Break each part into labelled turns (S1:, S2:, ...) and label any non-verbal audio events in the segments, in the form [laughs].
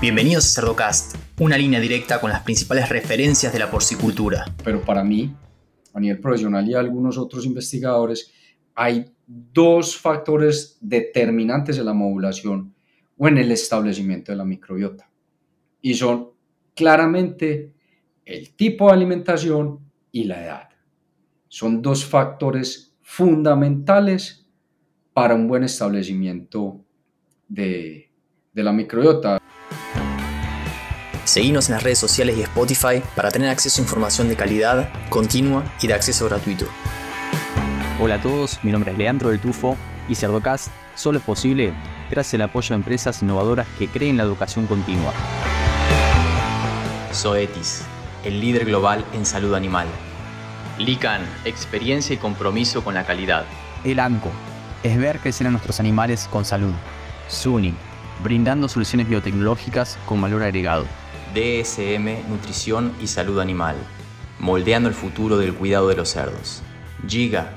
S1: Bienvenidos a Cerdocast, una línea directa con las principales referencias de la porcicultura.
S2: Pero para mí, a nivel profesional y algunos otros investigadores, hay dos factores determinantes en la modulación o en el establecimiento de la microbiota. Y son claramente el tipo de alimentación y la edad. Son dos factores fundamentales para un buen establecimiento de, de la microbiota.
S1: Seguimos en las redes sociales y Spotify para tener acceso a información de calidad, continua y de acceso gratuito.
S3: Hola a todos, mi nombre es Leandro del Tufo y Cerdocast solo es posible gracias al apoyo de empresas innovadoras que creen la educación continua.
S1: Zoetis, el líder global en salud animal. Lican, experiencia y compromiso con la calidad.
S3: El ANCO, es ver crecer a nuestros animales con salud. SUNY, brindando soluciones biotecnológicas con valor agregado.
S1: DSM, nutrición y salud animal, moldeando el futuro del cuidado de los cerdos. Giga,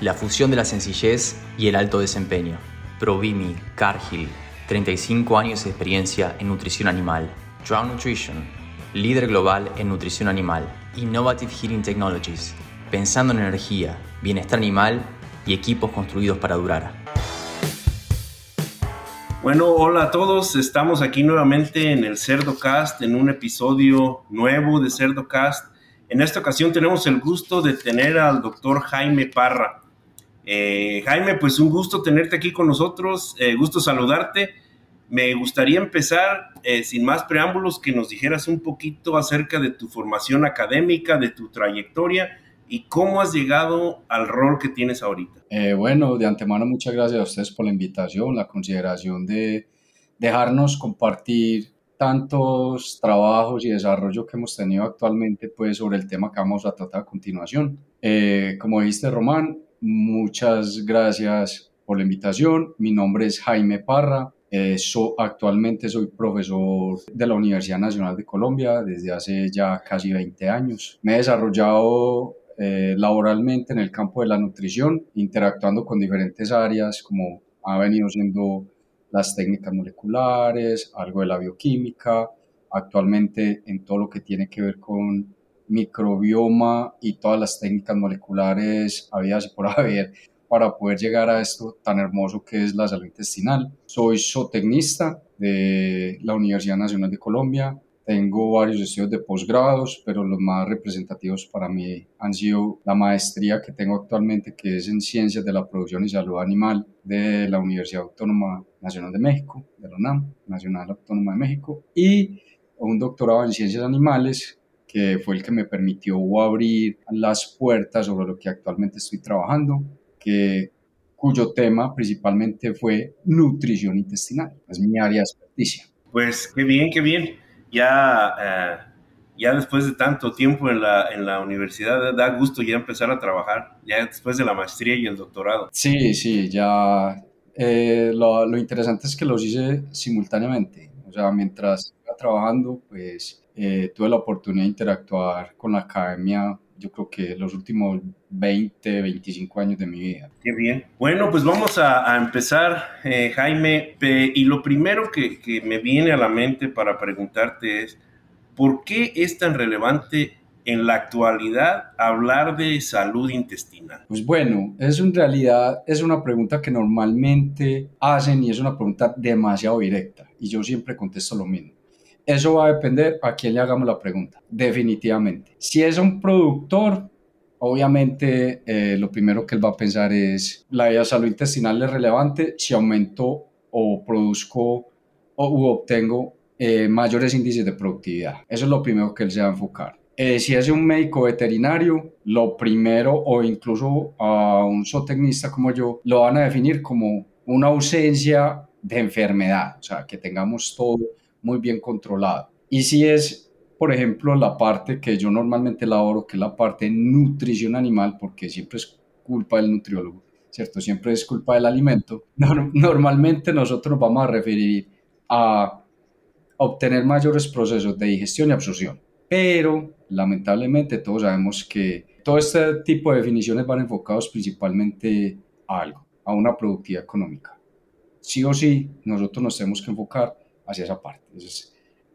S1: la fusión de la sencillez y el alto desempeño. Provimi, Cargill, 35 años de experiencia en nutrición animal. Drown Nutrition, líder global en nutrición animal, Innovative Heating Technologies, pensando en energía, bienestar animal y equipos construidos para durar.
S4: Bueno, hola a todos, estamos aquí nuevamente en el CerdoCast, en un episodio nuevo de CerdoCast. En esta ocasión tenemos el gusto de tener al doctor Jaime Parra. Eh, Jaime, pues un gusto tenerte aquí con nosotros, eh, gusto saludarte. Me gustaría empezar, eh, sin más preámbulos, que nos dijeras un poquito acerca de tu formación académica, de tu trayectoria y cómo has llegado al rol que tienes ahorita.
S2: Eh, bueno, de antemano muchas gracias a ustedes por la invitación, la consideración de dejarnos compartir tantos trabajos y desarrollo que hemos tenido actualmente pues sobre el tema que vamos a tratar a continuación. Eh, como dijiste Román, muchas gracias por la invitación. Mi nombre es Jaime Parra, eh, actualmente soy profesor de la Universidad Nacional de Colombia desde hace ya casi 20 años. Me he desarrollado eh, laboralmente en el campo de la nutrición, interactuando con diferentes áreas como ha venido siendo las técnicas moleculares, algo de la bioquímica, actualmente en todo lo que tiene que ver con microbioma y todas las técnicas moleculares habidas y por [laughs] haber para poder llegar a esto tan hermoso que es la salud intestinal. Soy zootecnista de la Universidad Nacional de Colombia. Tengo varios estudios de posgrados, pero los más representativos para mí han sido la maestría que tengo actualmente, que es en Ciencias de la Producción y Salud Animal de la Universidad Autónoma Nacional de México, de la UNAM, Nacional Autónoma de México, y un doctorado en Ciencias Animales que fue el que me permitió abrir las puertas sobre lo que actualmente estoy trabajando, que, cuyo tema principalmente fue nutrición intestinal. Es mi área de experticia.
S4: Pues qué bien, qué bien. Ya, eh, ya después de tanto tiempo en la, en la universidad, da gusto ya empezar a trabajar, ya después de la maestría y el doctorado.
S2: Sí, sí, ya. Eh, lo, lo, interesante es que los hice simultáneamente. O sea, mientras iba trabajando, pues eh, tuve la oportunidad de interactuar con la academia yo creo que los últimos 20, 25 años de mi vida.
S4: Qué bien. Bueno, pues vamos a, empezar, eh, Jaime. y lo primero que, que, me viene a la mente para preguntarte es, ¿por qué es tan relevante en la actualidad hablar de salud intestinal?
S2: Pues bueno, es en realidad es una pregunta que normalmente hacen y es una pregunta demasiado directa y yo siempre contesto lo mismo. Eso va a depender a quién le hagamos la pregunta, definitivamente. Si es un productor, obviamente eh, lo primero que él va a pensar es, la salud intestinal es relevante si aumento o produzco o u obtengo eh, mayores índices de productividad. Eso es lo primero que él se va a enfocar. Eh, si es un médico veterinario, lo primero o incluso a un zootecnista como yo, lo van a definir como una ausencia de enfermedad, o sea, que tengamos todo muy bien controlado. Y si es, por ejemplo, la parte que yo normalmente elaboro, que es la parte de nutrición animal, porque siempre es culpa del nutriólogo, ¿cierto? Siempre es culpa del alimento. [laughs] Normalmente nosotros vamos a referir a obtener mayores procesos de digestión y absorción. Pero lamentablemente todos sabemos que todo este tipo de definiciones van enfocados principalmente a algo, a una productividad económica. Sí o sí, nosotros nos tenemos que enfocar hacia esa parte.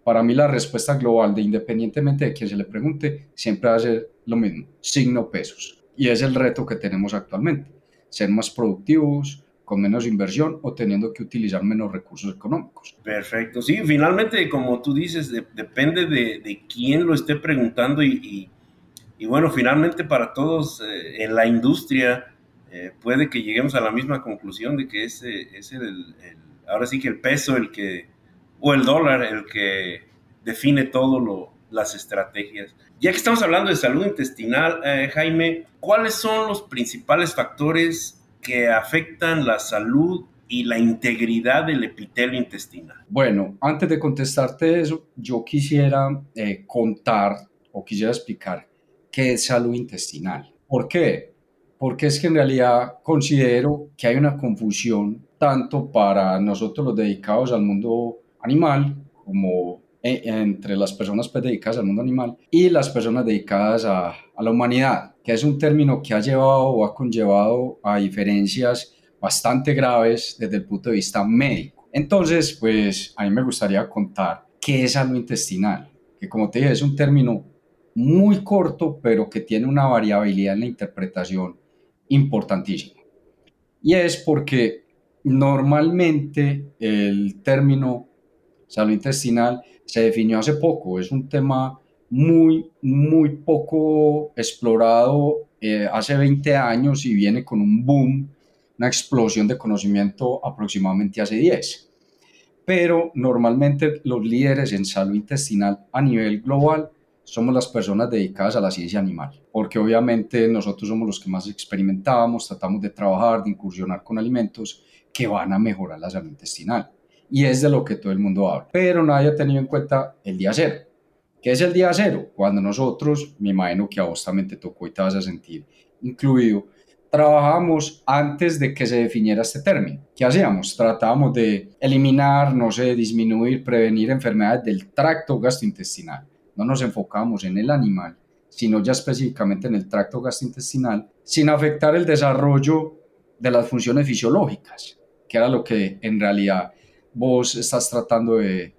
S2: para mí la respuesta global de independientemente de quién se le pregunte, siempre va a ser lo mismo, signo pesos. Y es el reto que tenemos actualmente, ser más productivos, con menos inversión o teniendo que utilizar menos recursos económicos.
S4: Perfecto, sí, finalmente, como tú dices, depende de, de, quién lo esté preguntando y, y, bueno, finalmente para todos eh, en la industria eh, puede que lleguemos a la misma conclusión de que ese es el, ahora sí que el peso, el que, o el dólar, el que define todo las estrategias. Ya que estamos hablando de salud intestinal, eh, Jaime, ¿cuáles son los principales factores que afectan la salud y la integridad del epitelio intestinal?
S2: Bueno, antes de contestarte eso, yo quisiera eh, contar o quisiera explicar qué es salud intestinal. ¿Por qué? Porque es que en realidad considero que hay una confusión tanto para nosotros los dedicados al mundo animal como e, entre las personas pues, dedicadas al mundo animal y las personas dedicadas a, la humanidad que es un término que ha llevado o ha conllevado a diferencias bastante graves desde el punto de vista médico. Entonces, pues a mí me gustaría contar qué es salud intestinal, que como te dije es un término muy corto, pero que tiene una variabilidad en la interpretación importantísima. Y es porque normalmente el término salud intestinal se definió hace poco, es un tema muy, muy poco explorado eh, hace 20 años y viene con un boom, una explosión de conocimiento aproximadamente hace 10. Pero normalmente los líderes en salud intestinal a nivel global somos las personas dedicadas a la ciencia animal, porque obviamente nosotros somos los que más experimentamos, tratamos de trabajar, de incursionar con alimentos que van a mejorar la salud intestinal. Y es de lo que todo el mundo habla. Pero nadie ha tenido en cuenta el día cero ¿Qué es el día cero? Cuando nosotros, me imagino que a vos también te tocó y te vas a sentir incluido, trabajamos antes de que se definiera este término. ¿Qué hacíamos? Tratábamos de eliminar, no sé, disminuir, prevenir enfermedades del tracto gastrointestinal. No nos enfocamos en el animal, sino ya específicamente en el tracto gastrointestinal, sin afectar el desarrollo de las funciones fisiológicas, que era lo que en realidad vos estás tratando de,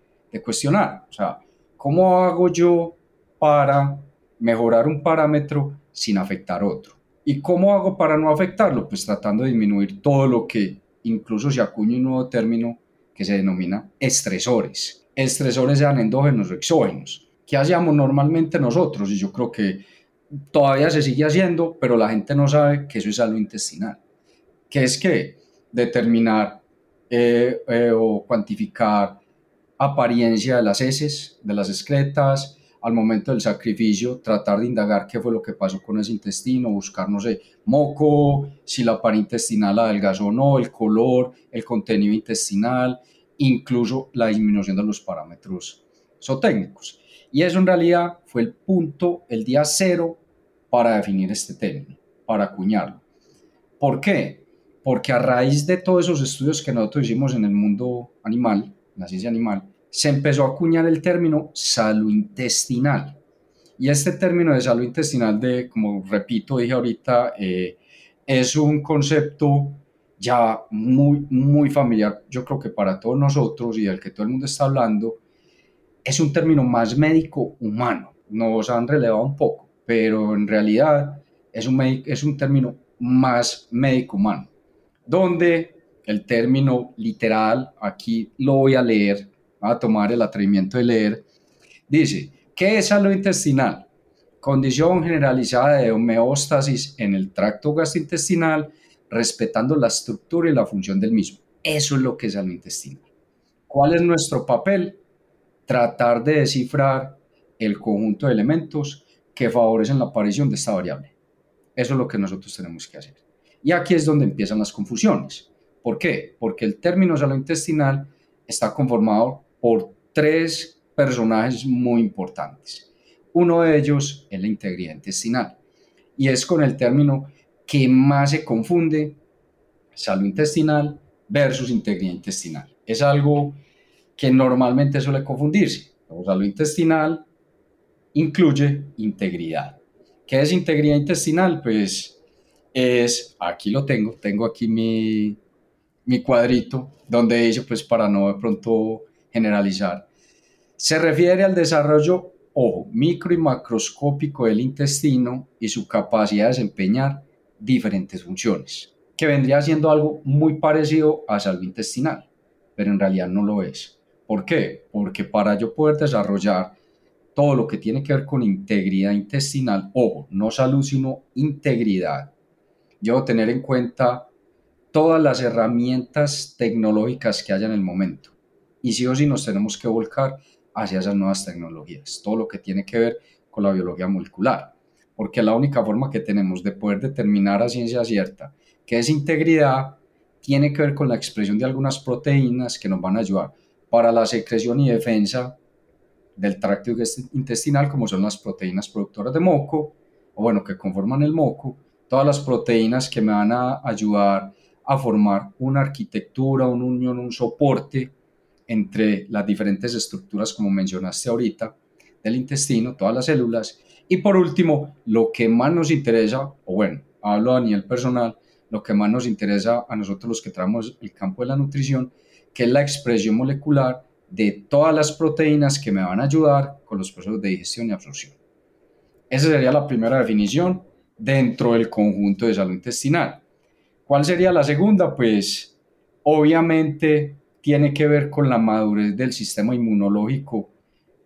S2: cuestionar. O sea, ¿Cómo hago yo para mejorar un parámetro sin afectar otro? ¿Y cómo hago para no afectarlo? Pues tratando de disminuir todo lo que incluso se acuña un nuevo término que se denomina estresores. Estresores sean endógenos o exógenos. ¿Qué hacíamos normalmente nosotros? Y yo creo que todavía se sigue haciendo, pero la gente no sabe que eso es algo intestinal. ¿Qué es que determinar eh, eh, o cuantificar apariencia de las heces, de las excretas, al momento del sacrificio, tratar de indagar qué fue lo que pasó con ese intestino, buscar, no sé, moco, si la pared intestinal adelgazó o no, el color, el contenido intestinal, incluso la disminución de los parámetros zootécnicos. Y eso en realidad fue el punto, el día cero para definir este término, para acuñarlo. ¿Por qué? Porque a raíz de todos esos estudios que nosotros hicimos en el mundo animal, la ciencia animal, se empezó a acuñar el término salud intestinal. Y este término de salud intestinal, de, como repito, dije ahorita, eh, es un concepto ya muy, muy familiar, yo creo que para todos nosotros y del que todo el mundo está hablando, es un término más médico humano. Nos han relevado un poco, pero en realidad es un, es un término más médico humano, donde el término literal, aquí lo voy a leer, a tomar el atrevimiento de leer, dice, ¿qué es salud intestinal? Condición generalizada de homeostasis en el tracto gastrointestinal, respetando la estructura y la función del mismo. Eso es lo que es salud intestinal. ¿Cuál es nuestro papel? Tratar de descifrar el conjunto de elementos que favorecen la aparición de esta variable. Eso es lo que nosotros tenemos que hacer. Y aquí es donde empiezan las confusiones. ¿Por qué? Porque el término salud intestinal está conformado por tres personajes muy importantes. Uno de ellos es la integridad intestinal y es con el término que más se confunde salud intestinal versus integridad intestinal. Es algo que normalmente suele confundirse. La salud intestinal incluye integridad. ¿Qué es integridad intestinal? Pues es, aquí lo tengo, tengo aquí mi, cuadrito donde dice, pues para no de pronto generalizar, Se refiere al desarrollo, ojo, micro y macroscópico del intestino y su capacidad de desempeñar diferentes funciones, que vendría siendo algo muy parecido a salud intestinal, pero en realidad no lo es. ¿Por qué? Porque para yo poder desarrollar todo lo que tiene que ver con integridad intestinal, ojo, no salud, sino integridad, yo tener en cuenta todas las herramientas tecnológicas que haya en el momento. Y sí o sí nos tenemos que volcar hacia esas nuevas tecnologías, todo lo que tiene que ver con la biología molecular, porque la única forma que tenemos de poder determinar a ciencia cierta que es integridad tiene que ver con la expresión de algunas proteínas que nos van a ayudar para la secreción y defensa del tracto intestinal, como son las proteínas productoras de moco, o bueno, que conforman el moco, todas las proteínas que me van a ayudar a formar una arquitectura, una unión, un soporte entre las diferentes estructuras, como mencionaste ahorita, del intestino, todas las células. Y por último, lo que más nos interesa, o bueno, hablo a nivel personal, lo que más nos interesa a nosotros los que trabajamos el campo de la nutrición, que es la expresión molecular de todas las proteínas que me van a ayudar con los procesos de digestión y absorción. Esa sería la primera definición dentro del conjunto de salud intestinal. ¿Cuál sería la segunda? Pues obviamente tiene que ver con la madurez del sistema inmunológico,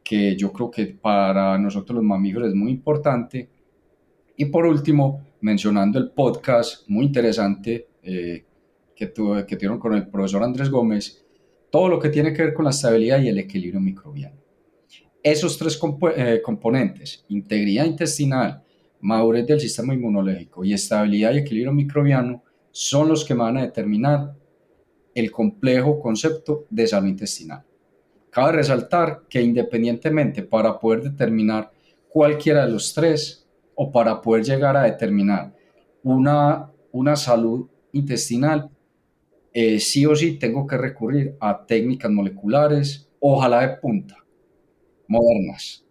S2: que yo creo que para nosotros los mamíferos es muy importante. Y por último, mencionando el podcast muy interesante eh, que, tuve, que tuvieron con el profesor Andrés Gómez, todo lo que tiene que ver con la estabilidad y el equilibrio microbiano. Esos tres eh, componentes, integridad intestinal, madurez del sistema inmunológico y estabilidad y equilibrio microbiano, son los que van a determinar el complejo concepto de salud intestinal. Cabe resaltar que independientemente para poder determinar cualquiera de los tres o para poder llegar a determinar una, una salud intestinal, eh, sí o sí tengo que recurrir a técnicas moleculares, ojalá de punta, modernas.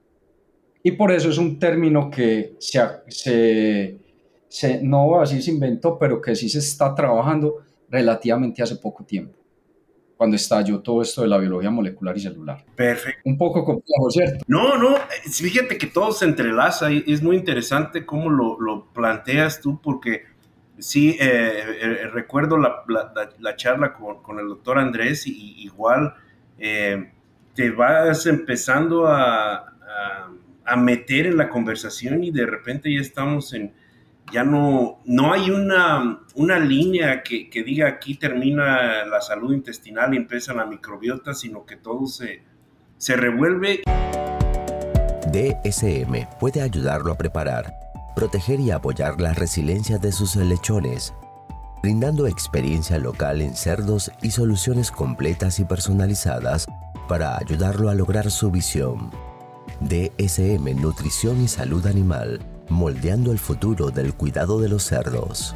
S2: Y por eso es un término que se, se, se, no voy a decir se inventó, pero que sí se está trabajando relativamente hace poco tiempo, cuando estalló todo esto de la biología molecular y celular.
S4: Perfecto.
S2: Un poco complejo, ¿cierto?
S4: No, no, fíjate que todo se entrelaza y es muy interesante cómo lo, lo planteas tú, porque Sí, eh, eh, recuerdo la, la, charla con, con, el doctor Andrés y igual eh, te vas empezando a, a, meter en la conversación y de repente ya estamos en, ya no, no hay una, una línea que, que, diga aquí termina la salud intestinal y empieza la microbiota, sino que todo se, se revuelve.
S5: DSM puede ayudarlo a preparar proteger y apoyar la resiliencia de sus lechones, brindando experiencia local en cerdos y soluciones completas y personalizadas para ayudarlo a lograr su visión. DSM Nutrición y Salud Animal, moldeando el futuro del cuidado de los cerdos.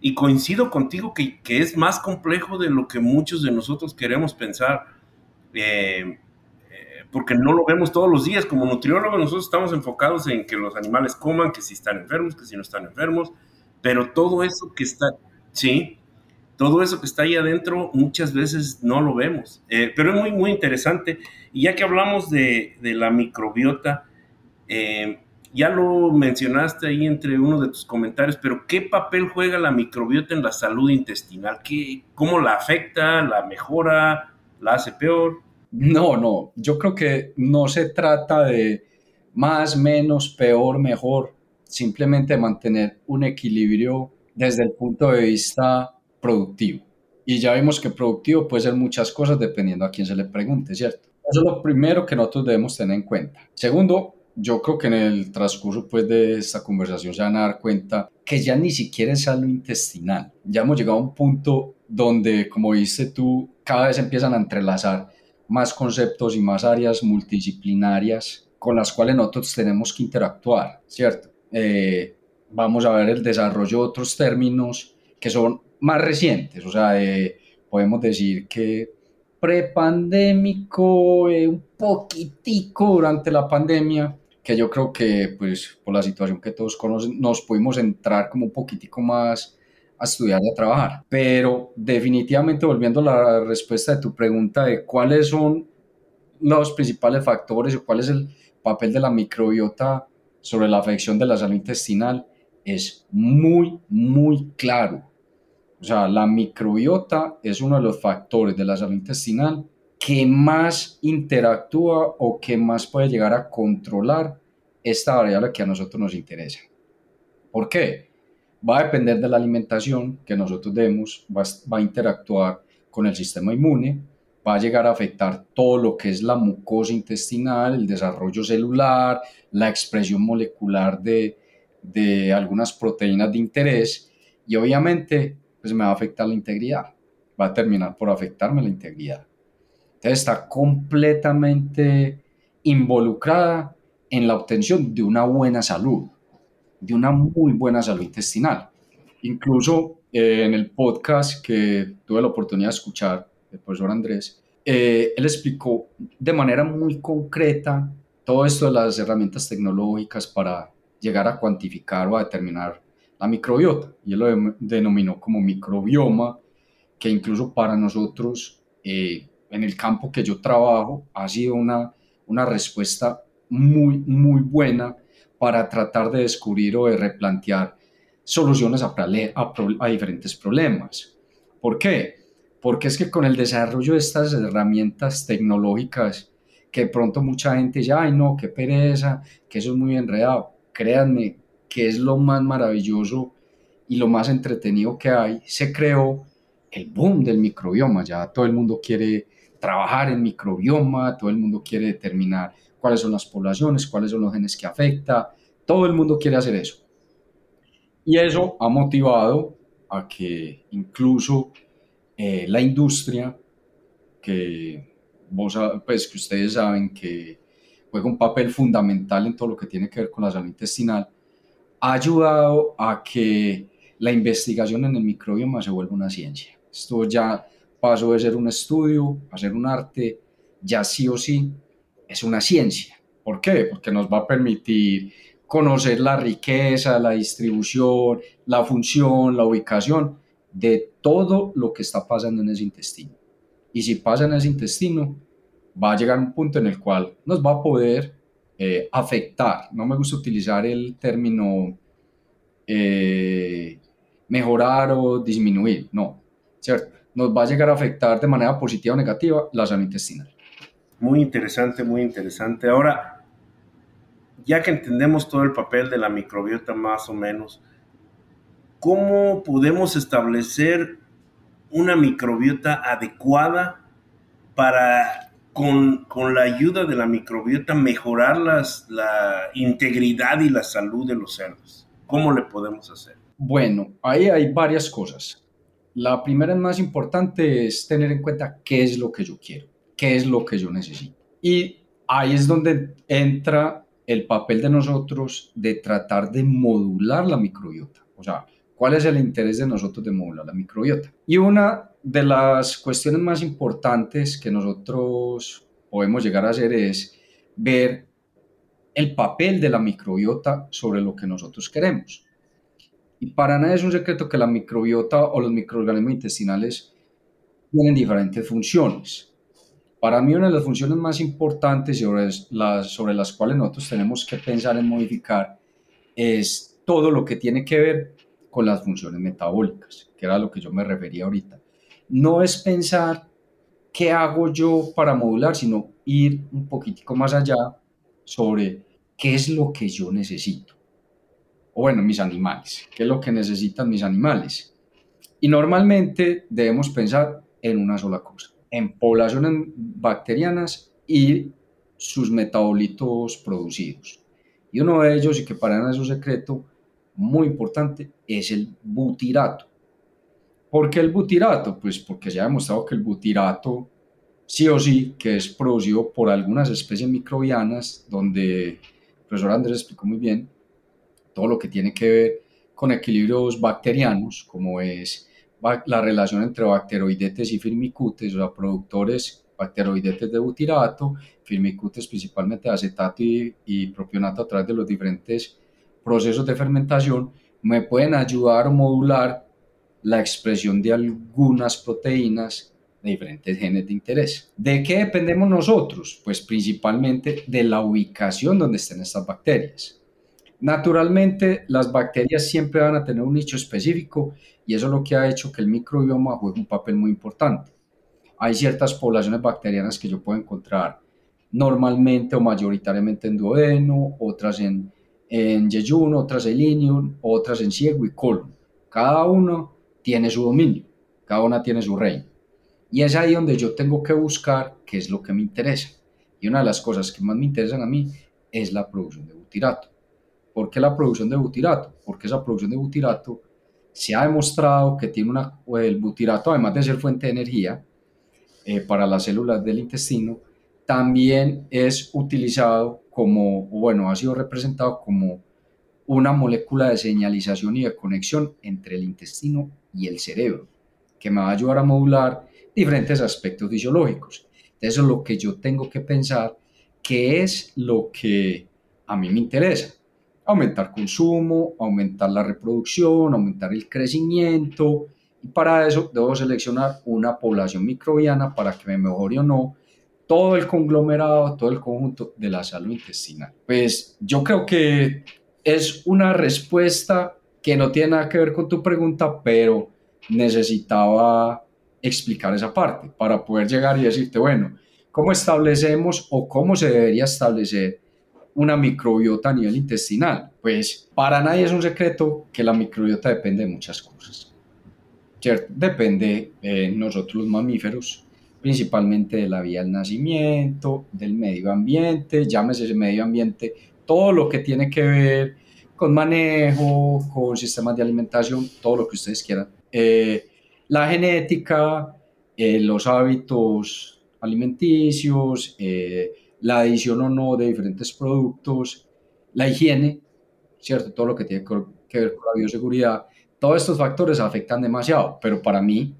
S4: Y coincido contigo que, es más complejo de lo que muchos de nosotros queremos pensar. Eh, porque no lo vemos todos los días. Como nutriólogos nosotros estamos enfocados en que los animales coman, que si están enfermos, que si no están enfermos, pero todo eso que está, sí, todo eso que está ahí adentro muchas veces no lo vemos. Eh, pero es muy, muy interesante. Y ya que hablamos de, de la microbiota, eh, ya lo mencionaste ahí entre uno de tus comentarios, pero ¿qué papel juega la microbiota en la salud intestinal? ¿Qué, ¿Cómo la afecta? ¿La mejora? ¿La hace peor?
S2: No, no, yo creo que no se trata de más, menos, peor, mejor, simplemente mantener un equilibrio desde el punto de vista productivo. Y ya vimos que productivo puede ser muchas cosas dependiendo a quién se le pregunte, ¿cierto? Eso es lo primero que nosotros debemos tener en cuenta. Segundo, yo creo que en el transcurso pues, de esta conversación se van a dar cuenta que ya ni siquiera es salud intestinal. Ya hemos llegado a un punto donde, como dices tú, cada vez empiezan a entrelazar más conceptos y más áreas multidisciplinarias con las cuales nosotros tenemos que interactuar, ¿cierto? Eh, vamos a ver el desarrollo de otros términos que son más recientes, o sea, podemos decir que prepandémico, eh, un poquitico durante la pandemia, que yo creo que pues por la situación que todos conocen, nos pudimos entrar como un poquitico más a estudiar y a trabajar. Pero definitivamente volviendo a la respuesta de tu pregunta de cuáles son los principales factores o cuál es el papel de la microbiota sobre la afección de la salud intestinal, es muy, muy claro. O sea, la microbiota es uno de los factores de la salud intestinal que más interactúa o que más puede llegar a controlar esta variable que a nosotros nos interesa. ¿Por qué? Va a depender de la alimentación que nosotros demos, va, a interactuar con el sistema inmune, va a llegar a afectar todo lo que es la mucosa intestinal, el desarrollo celular, la expresión molecular de, de algunas proteínas de interés y obviamente pues me va a afectar la integridad, va a terminar por afectarme la integridad. Entonces está completamente involucrada en la obtención de una buena salud, de una muy buena salud intestinal. Incluso eh, en el podcast que tuve la oportunidad de escuchar del profesor Andrés, eh, él explicó de manera muy concreta todo esto de las herramientas tecnológicas para llegar a cuantificar o a determinar la microbiota. Y él lo denominó como microbioma, que incluso para nosotros, eh, en el campo que yo trabajo, ha sido una, una respuesta muy, muy buena para tratar de descubrir o de replantear soluciones a, diferentes problemas. ¿Por qué? Porque es que con el desarrollo de estas herramientas tecnológicas, que pronto mucha gente dice, ay no, qué pereza, que eso es muy enredado. Créanme que es lo más maravilloso y lo más entretenido que hay. Se creó el boom del microbioma, ya todo el mundo quiere trabajar en microbioma, todo el mundo quiere determinar cuáles son las poblaciones, cuáles son los genes que afecta, todo el mundo quiere hacer eso. Y eso ha motivado a que incluso eh, la industria, que, vos, pues, que ustedes saben que juega un papel fundamental en todo lo que tiene que ver con la salud intestinal, ha ayudado a que la investigación en el microbioma se vuelva una ciencia. Esto ya pasó de ser un estudio a ser un arte, ya sí o sí es una ciencia. ¿Por qué? Porque nos va a permitir conocer la riqueza, la distribución, la función, la ubicación de todo lo que está pasando en ese intestino. Y si pasa en ese intestino, va a llegar un punto en el cual nos va a poder eh, afectar. No me gusta utilizar el término eh, mejorar o disminuir, no, ¿cierto? Nos va a llegar a afectar de manera positiva o negativa la salud intestinal.
S4: Muy interesante, muy interesante. Ahora, ya que entendemos todo el papel de la microbiota más o menos, ¿cómo podemos establecer una microbiota adecuada para, con, la ayuda de la microbiota, mejorar las, la integridad y la salud de los cerdos? ¿Cómo le podemos hacer?
S2: Bueno, ahí hay varias cosas. La primera más importante es tener en cuenta qué es lo que yo quiero qué es lo que yo necesito. Y ahí es donde entra el papel de nosotros de tratar de modular la microbiota. O sea, ¿cuál es el interés de nosotros de modular la microbiota? Y una de las cuestiones más importantes que nosotros podemos llegar a hacer es ver el papel de la microbiota sobre lo que nosotros queremos. Y para nada es un secreto que la microbiota o los microorganismos intestinales tienen diferentes funciones. Para mí una de las funciones más importantes sobre las, sobre las cuales nosotros tenemos que pensar en modificar es todo lo que tiene que ver con las funciones metabólicas, que era lo que yo me refería ahorita. No es pensar qué hago yo para modular, sino ir un poquitico más allá sobre qué es lo que yo necesito. O bueno, mis animales, qué es lo que necesitan mis animales. Y normalmente debemos pensar en una sola cosa en poblaciones bacterianas y sus metabolitos producidos. Y uno de ellos, y que para nada es un secreto muy importante, es el butirato. ¿Por qué el butirato? Pues porque se ha demostrado que el butirato, sí o sí, que es producido por algunas especies microbianas, donde el profesor Andrés explicó muy bien todo lo que tiene que ver con equilibrios bacterianos, como es la relación entre bacteroidetes y firmicutes, o sea, productores bacteroidetes de butirato, firmicutes principalmente acetato y, propionato a través de los diferentes procesos de fermentación, me pueden ayudar a modular la expresión de algunas proteínas de diferentes genes de interés. ¿De qué dependemos nosotros? Pues principalmente de la ubicación donde estén estas bacterias. Naturalmente, las bacterias siempre van a tener un nicho específico y eso es lo que ha hecho que el microbioma juegue un papel muy importante. Hay ciertas poblaciones bacterianas que yo puedo encontrar normalmente o mayoritariamente en duodeno, otras en, en yeyuno, otras en ilium, otras en ciego y colon. Cada uno tiene su dominio, cada una tiene su reino. Y es ahí donde yo tengo que buscar qué es lo que me interesa. Y una de las cosas que más me interesan a mí es la producción de butirato. ¿Por qué la producción de butirato? Porque esa producción de butirato se ha demostrado que tiene una, el butirato, además de ser fuente de energía eh, para las células del intestino, también es utilizado como, bueno, ha sido representado como una molécula de señalización y de conexión entre el intestino y el cerebro, que me va a ayudar a modular diferentes aspectos fisiológicos. Eso es lo que yo tengo que pensar, qué es lo que a mí me interesa. Aumentar consumo, aumentar la reproducción, aumentar el crecimiento. Y para eso debo seleccionar una población microbiana para que me mejore o no todo el conglomerado, todo el conjunto de la salud intestinal. Pues yo creo que es una respuesta que no tiene nada que ver con tu pregunta, pero necesitaba explicar esa parte para poder llegar y decirte, bueno, ¿cómo establecemos o cómo se debería establecer una microbiota a nivel intestinal? Pues para nadie es un secreto que la microbiota depende de muchas cosas. ¿Cierto? Depende de nosotros los mamíferos, principalmente de la vía del nacimiento, del medio ambiente, llámese ese medio ambiente, todo lo que tiene que ver con manejo, con sistemas de alimentación, todo lo que ustedes quieran. Eh, la genética, eh, los hábitos alimenticios, eh, la adición o no de diferentes productos, la higiene, ¿cierto? Todo lo que tiene que ver con la bioseguridad. Todos estos factores afectan demasiado, pero para mí,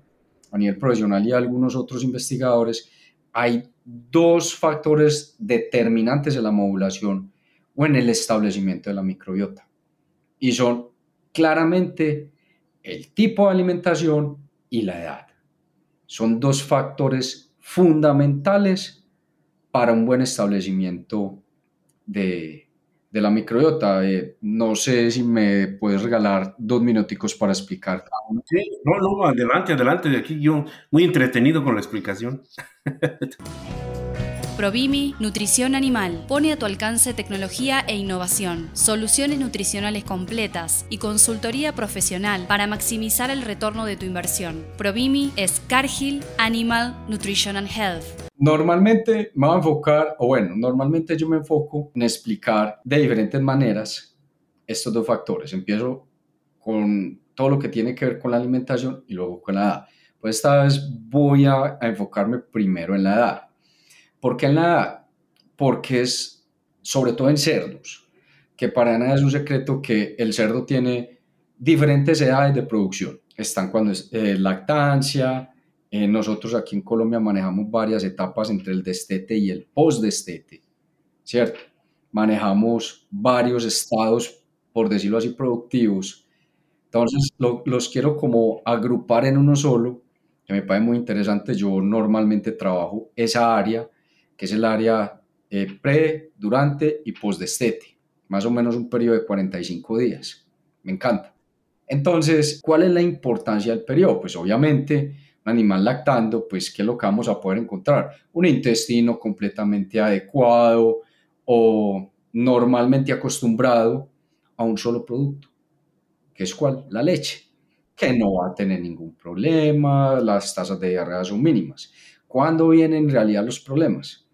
S2: a nivel profesional y algunos otros investigadores, hay dos factores determinantes en la modulación o en el establecimiento de la microbiota. Y son claramente el tipo de alimentación y la edad. Son dos factores fundamentales para un buen establecimiento de, de la microbiota. Eh, no sé si me puedes regalar dos minuticos para explicar
S4: Sí, no, no, adelante, adelante. De aquí yo muy entretenido con la explicación. [laughs]
S6: Provimi Nutrición Animal pone a tu alcance tecnología e innovación, soluciones nutricionales completas y consultoría profesional para maximizar el retorno de tu inversión. Provimi es Cargill Animal Nutrition and Health.
S2: Normalmente me voy a enfocar, o bueno, normalmente yo me enfoco en explicar de diferentes maneras estos dos factores. Empiezo con todo lo que tiene que ver con la alimentación y luego con la edad. Pues esta vez voy a enfocarme primero en la edad. ¿Por qué en la edad? Porque es sobre todo en cerdos, que para nada es un secreto que el cerdo tiene diferentes edades de producción. Están cuando es eh, lactancia, eh, nosotros aquí en Colombia manejamos varias etapas entre el destete y el post-destete, ¿cierto? Manejamos varios estados, por decirlo así, productivos. Entonces, los quiero como agrupar en uno solo, que me parece muy interesante. Yo normalmente trabajo esa área que es el área eh, pre, durante y post-destete, más o menos un periodo de 45 días. Me encanta. Entonces, ¿cuál es la importancia del periodo? Pues obviamente, un animal lactando, pues, ¿qué es lo que vamos a poder encontrar? Un intestino completamente adecuado o normalmente acostumbrado a un solo producto, que es cuál? La leche, que no va a tener ningún problema, las tasas de diarrea son mínimas. ¿Cuándo vienen en realidad los problemas?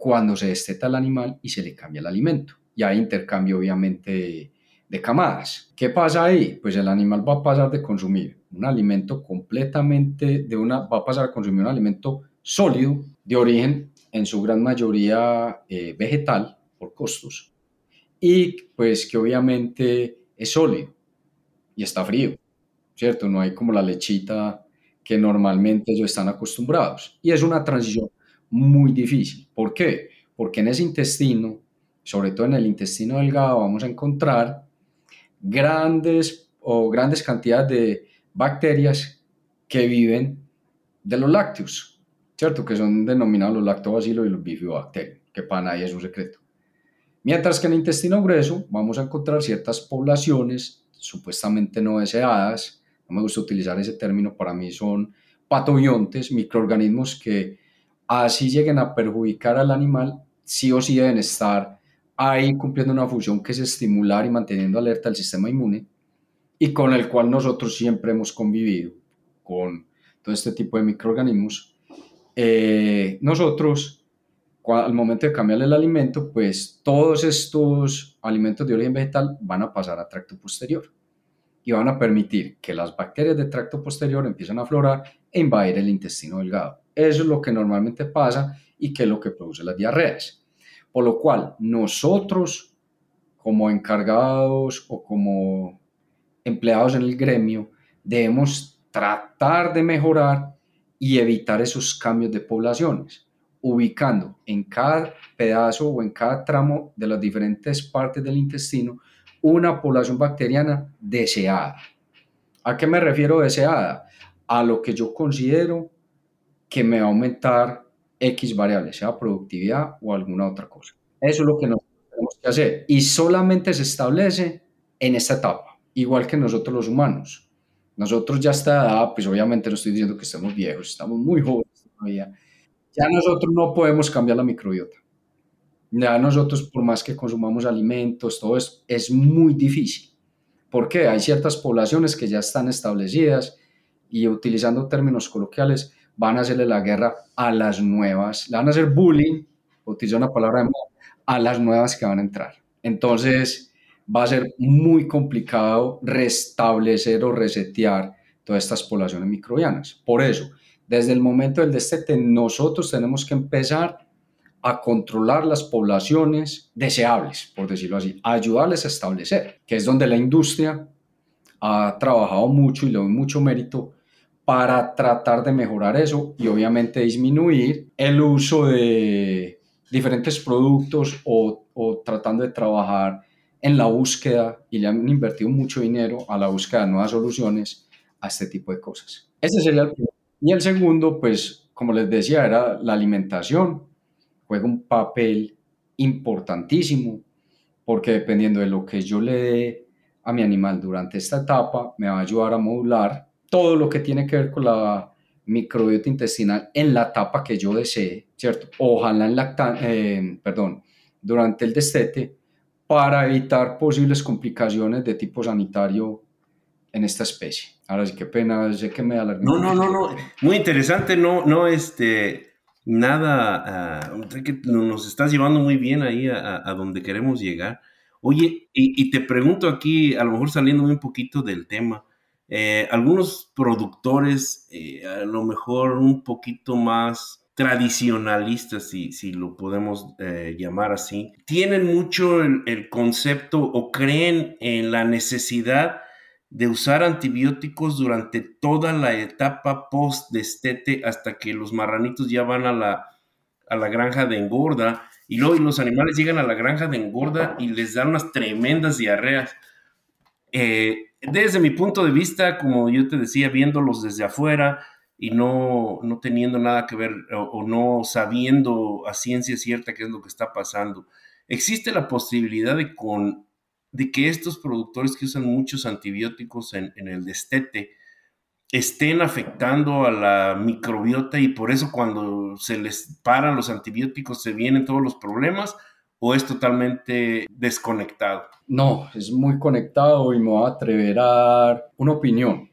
S2: Cuando se desteta el animal y se le cambia el alimento. Y hay intercambio obviamente de, camadas. ¿Qué pasa ahí? Pues el animal va a pasar de consumir un alimento completamente, de una, va a pasar a consumir un alimento sólido de origen en su gran mayoría eh, vegetal por costos y pues que obviamente es sólido y está frío, ¿cierto? No hay como la lechita que normalmente ellos están acostumbrados y es una transición muy difícil. ¿Por qué? Porque en ese intestino, sobre todo en el intestino delgado, vamos a encontrar grandes o grandes cantidades de bacterias que viven de los lácteos, ¿cierto? Que son denominados los lactobacilos y los bifidobacterios, que para nadie es un secreto. Mientras que en el intestino grueso vamos a encontrar ciertas poblaciones supuestamente no deseadas, no me gusta utilizar ese término, para mí son patobiontes, microorganismos que así lleguen a perjudicar al animal, sí o sí deben estar ahí cumpliendo una función que es estimular y manteniendo alerta el sistema inmune y con el cual nosotros siempre hemos convivido con todo este tipo de microorganismos. Eh, nosotros, al momento de cambiar el alimento, pues todos estos alimentos de origen vegetal van a pasar a tracto posterior y van a permitir que las bacterias de tracto posterior empiecen a aflorar e invadir el intestino delgado. Eso es lo que normalmente pasa y que es lo que produce las diarreas. Por lo cual, nosotros como encargados o como empleados en el gremio debemos tratar de mejorar y evitar esos cambios de poblaciones, ubicando en cada pedazo o en cada tramo de las diferentes partes del intestino una población bacteriana deseada. ¿A qué me refiero deseada? A lo que yo considero que me va a aumentar X variable, sea productividad o alguna otra cosa. Eso es lo que nosotros tenemos que hacer. Y solamente se establece en esta etapa, igual que nosotros los humanos. Nosotros ya a esta edad, pues obviamente no estoy diciendo que estamos viejos, estamos muy jóvenes todavía. Ya nosotros no podemos cambiar la microbiota. Ya nosotros, por más que consumamos alimentos, todo eso, es muy difícil. porque Hay ciertas poblaciones que ya están establecidas y utilizando términos coloquiales, van a hacerle la guerra a las nuevas, le van a hacer bullying, utilizo una palabra de moda, a las nuevas que van a entrar. Entonces, va a ser muy complicado restablecer o resetear todas estas poblaciones microbianas. Por eso, desde el momento del destete, nosotros tenemos que empezar a controlar las poblaciones deseables, por decirlo así, ayudarles a establecer, que es donde la industria ha trabajado mucho y le doy mucho mérito para tratar de mejorar eso y obviamente disminuir el uso de diferentes productos o, tratando de trabajar en la búsqueda y le han invertido mucho dinero a la búsqueda de nuevas soluciones a este tipo de cosas. Ese sería el primero. Y el segundo, pues, como les decía, era la alimentación. Juega un papel importantísimo porque dependiendo de lo que yo le dé a mi animal durante esta etapa, me va a ayudar a modular todo lo que tiene que ver con la microbiota intestinal en la etapa que yo desee, ¿cierto? Ojalá en lactan eh, perdón, durante el destete para evitar posibles complicaciones de tipo sanitario en esta especie. Ahora sí, qué pena, sé que me la...
S4: No, no, no, no, muy interesante, no, no, este, nada, uh, que nos estás llevando muy bien ahí a, a donde queremos llegar. Oye, y, y, te pregunto aquí, a lo mejor saliendo un poquito del tema, eh, algunos productores, eh, a lo mejor un poquito más tradicionalistas, si, si lo podemos eh, llamar así, tienen mucho el, concepto o creen en la necesidad de usar antibióticos durante toda la etapa post-destete hasta que los marranitos ya van a la, a la granja de engorda y luego los animales llegan a la granja de engorda y les dan unas tremendas diarreas. Eh, desde mi punto de vista, como yo te decía, viéndolos desde afuera y no, no teniendo nada que ver o, no sabiendo a ciencia cierta qué es lo que está pasando, existe la posibilidad de, que estos productores que usan muchos antibióticos en, en el destete estén afectando a la microbiota y por eso cuando se les paran los antibióticos se vienen todos los problemas o es totalmente desconectado?
S2: No, es muy conectado y me voy a atrever a dar una opinión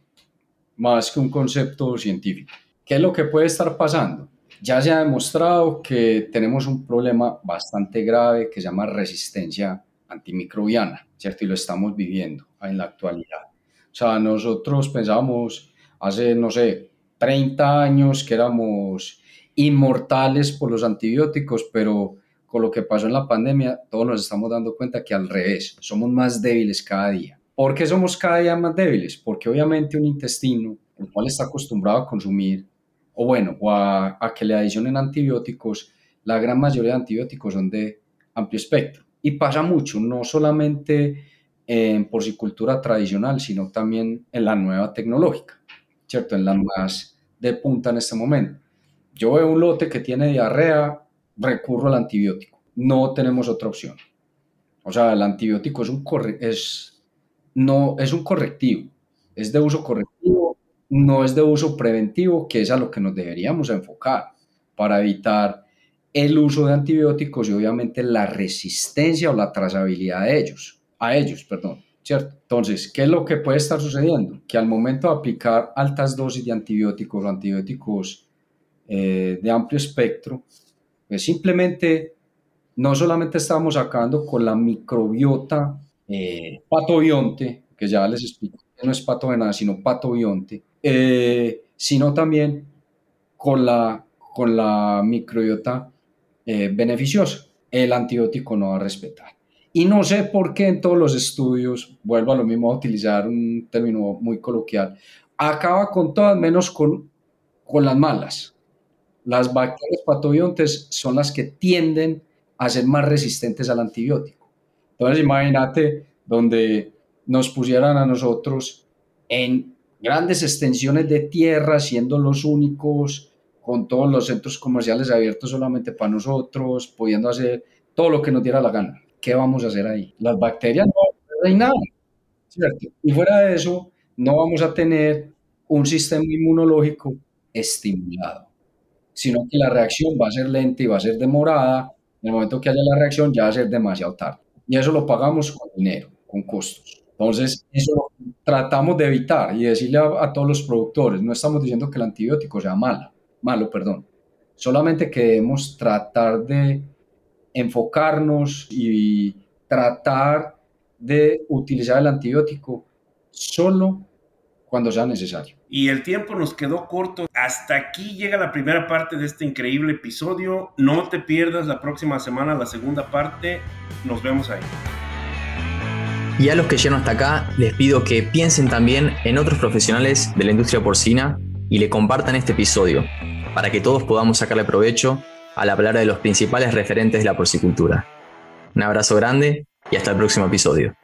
S2: más que un concepto científico. ¿Qué es lo que puede estar pasando? Ya se ha demostrado que tenemos un problema bastante grave que se llama resistencia antimicrobiana, ¿cierto? Y lo estamos viviendo en la actualidad. O sea, nosotros pensábamos hace, no sé, 30 años que éramos inmortales por los antibióticos, pero con lo que pasó en la pandemia, todos nos estamos dando cuenta que al revés, somos más débiles cada día. ¿Por qué somos cada día más débiles? Porque obviamente un intestino, el cual está acostumbrado a consumir, o bueno, o a, que le adicionen antibióticos, la gran mayoría de antibióticos son de amplio espectro. Y pasa mucho, no solamente en porcicultura tradicional, sino también en la nueva tecnológica, ¿cierto? En la más de punta en este momento. Yo veo un lote que tiene diarrea, recurro al antibiótico. No tenemos otra opción. O sea, el antibiótico es un, es, no, es un correctivo, es de uso correctivo, no es de uso preventivo, que es a lo que nos deberíamos enfocar para evitar el uso de antibióticos y obviamente la resistencia o la trazabilidad de ellos, a ellos, perdón, ¿cierto? Entonces, ¿qué es lo que puede estar sucediendo? Que al momento de aplicar altas dosis de antibióticos antibióticos eh, de amplio espectro, pues simplemente no solamente estamos acabando con la microbiota eh, patobionte, que ya les explico no es patógena, sino patobionte, eh, sino también con la, con la microbiota eh, beneficiosa. El antibiótico no va a respetar. Y no sé por qué en todos los estudios, vuelvo a lo mismo a utilizar un término muy coloquial, acaba con todas menos con, con las malas. Las bacterias patobiontes son las que tienden a ser más resistentes al antibiótico. Entonces imagínate donde nos pusieran a nosotros en grandes extensiones de tierra, siendo los únicos con todos los centros comerciales abiertos solamente para nosotros, pudiendo hacer todo lo que nos diera la gana. ¿Qué vamos a hacer ahí? Las bacterias no reinar, ¿cierto? Y fuera de eso, no vamos a tener un sistema inmunológico estimulado, sino que la reacción va a ser lenta y va a ser demorada. En el momento que haya la reacción, ya va a ser demasiado tarde. Y eso lo pagamos con dinero, con costos. Entonces, eso lo tratamos de evitar y decirle a, a todos los productores, no estamos diciendo que el antibiótico sea malo, malo, perdón. Solamente que debemos tratar de enfocarnos y tratar de utilizar el antibiótico solo cuando sea necesario.
S4: Y el tiempo nos quedó corto. Hasta aquí llega la primera parte de este increíble episodio. No te pierdas la próxima semana la segunda parte. Nos vemos ahí.
S1: Y a los que llegan hasta acá, les pido que piensen también en otros profesionales de la industria porcina y le compartan este episodio para que todos podamos sacarle provecho al hablar de los principales referentes de la porcicultura. Un abrazo grande y hasta el próximo episodio.